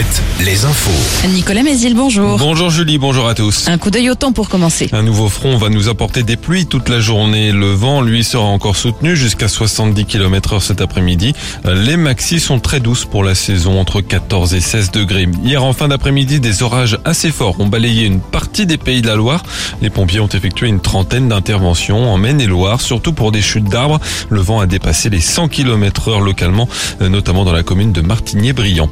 Alouette, les infos. Nicolas Mézil, bonjour. Bonjour Julie, bonjour à tous. Un coup d'œil au temps pour commencer. Un nouveau front va nous apporter des pluies toute la journée. Le vent, lui, sera encore soutenu jusqu'à 70 km heure cet après-midi. Les maxis sont très douces pour la saison, entre 14 et 16 degrés. Hier, en fin d'après-midi, des orages assez forts ont balayé une partie des pays de la Loire. Les pompiers ont effectué une trentaine d'interventions en Maine-et-Loire, surtout pour des chutes d'arbres. Le vent a dépassé les 100 km heure localement, notamment dans la commune de Martigny-Briand.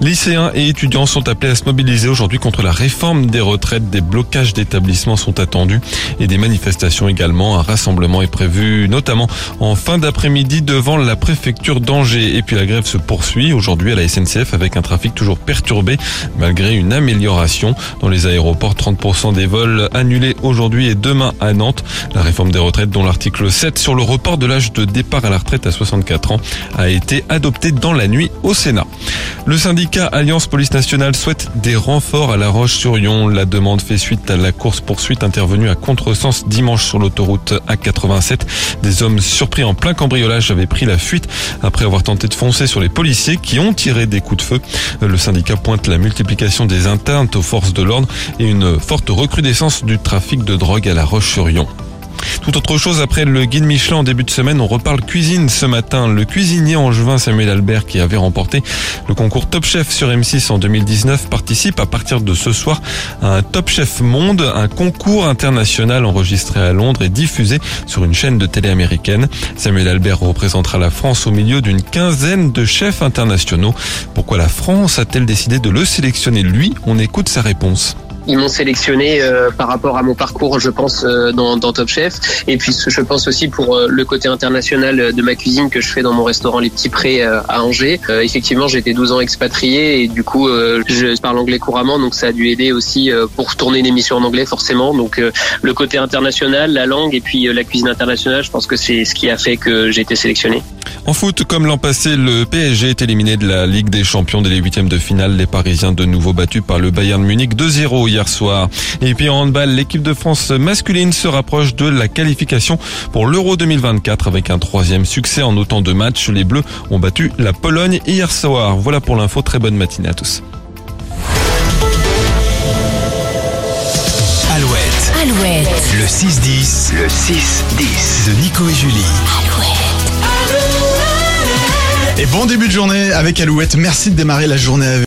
Lycéens et étudiants sont appelés à se mobiliser aujourd'hui contre la réforme des retraites. Des blocages d'établissements sont attendus et des manifestations également. Un rassemblement est prévu notamment en fin d'après-midi devant la préfecture d'Angers. Et puis la grève se poursuit aujourd'hui à la SNCF avec un trafic toujours perturbé malgré une amélioration. Dans les aéroports, 30% des vols annulés aujourd'hui et demain à Nantes. La réforme des retraites dont l'article 7 sur le report de l'âge de départ à la retraite à 64 ans a été adopté dans la nuit au Sénat. Le syndicat Alliance Police Nationale souhaite des renforts à La Roche-sur-Yon. La demande fait suite à la course-poursuite intervenue à contresens dimanche sur l'autoroute A87. Des hommes surpris en plein cambriolage avaient pris la fuite après avoir tenté de foncer sur les policiers qui ont tiré des coups de feu. Le syndicat pointe la multiplication des atteintes aux forces de l'ordre et une forte recrudescence du trafic de drogue à La Roche-sur-Yon. Tout autre chose, après le guide Michelin en début de semaine, on reparle cuisine ce matin. Le cuisinier angevin Samuel Albert, qui avait remporté le concours Top Chef sur M6 en 2019, participe à partir de ce soir à un Top Chef Monde, un concours international enregistré à Londres et diffusé sur une chaîne de télé américaine. Samuel Albert représentera la France au milieu d'une quinzaine de chefs internationaux. Pourquoi la France a-t-elle décidé de le sélectionner? Lui On écoute sa réponse. Ils m'ont sélectionné euh, par rapport à mon parcours, je pense, euh, dans, Top Chef. Et puis, je pense aussi pour euh, le côté international de ma cuisine que je fais dans mon restaurant Les Petits Prés à Angers. effectivement, été 12 ans expatrié et du coup, je parle anglais couramment, donc ça a dû aider aussi pour tourner une émission en anglais, forcément. Donc, le côté international, la langue et puis la cuisine internationale, je pense que c'est ce qui a fait que j'ai été sélectionné. En foot, comme l'an passé, le PSG est éliminé de la Ligue des Champions dès les huitièmes de finale. Les Parisiens de nouveau battus par le Bayern Munich 2-0 hier soir. Et puis en handball, l'équipe de France masculine se rapproche de la qualification pour l'Euro 2024 avec un troisième succès en autant de matchs. Les Bleus ont battu la Pologne hier soir. Voilà pour l'info. Très bonne matinée à tous. Alouette. Alouette. Le 6-10. Le 6-10 de Nico et Julie. Alouette. Et bon début de journée avec Alouette. Merci de démarrer la journée avec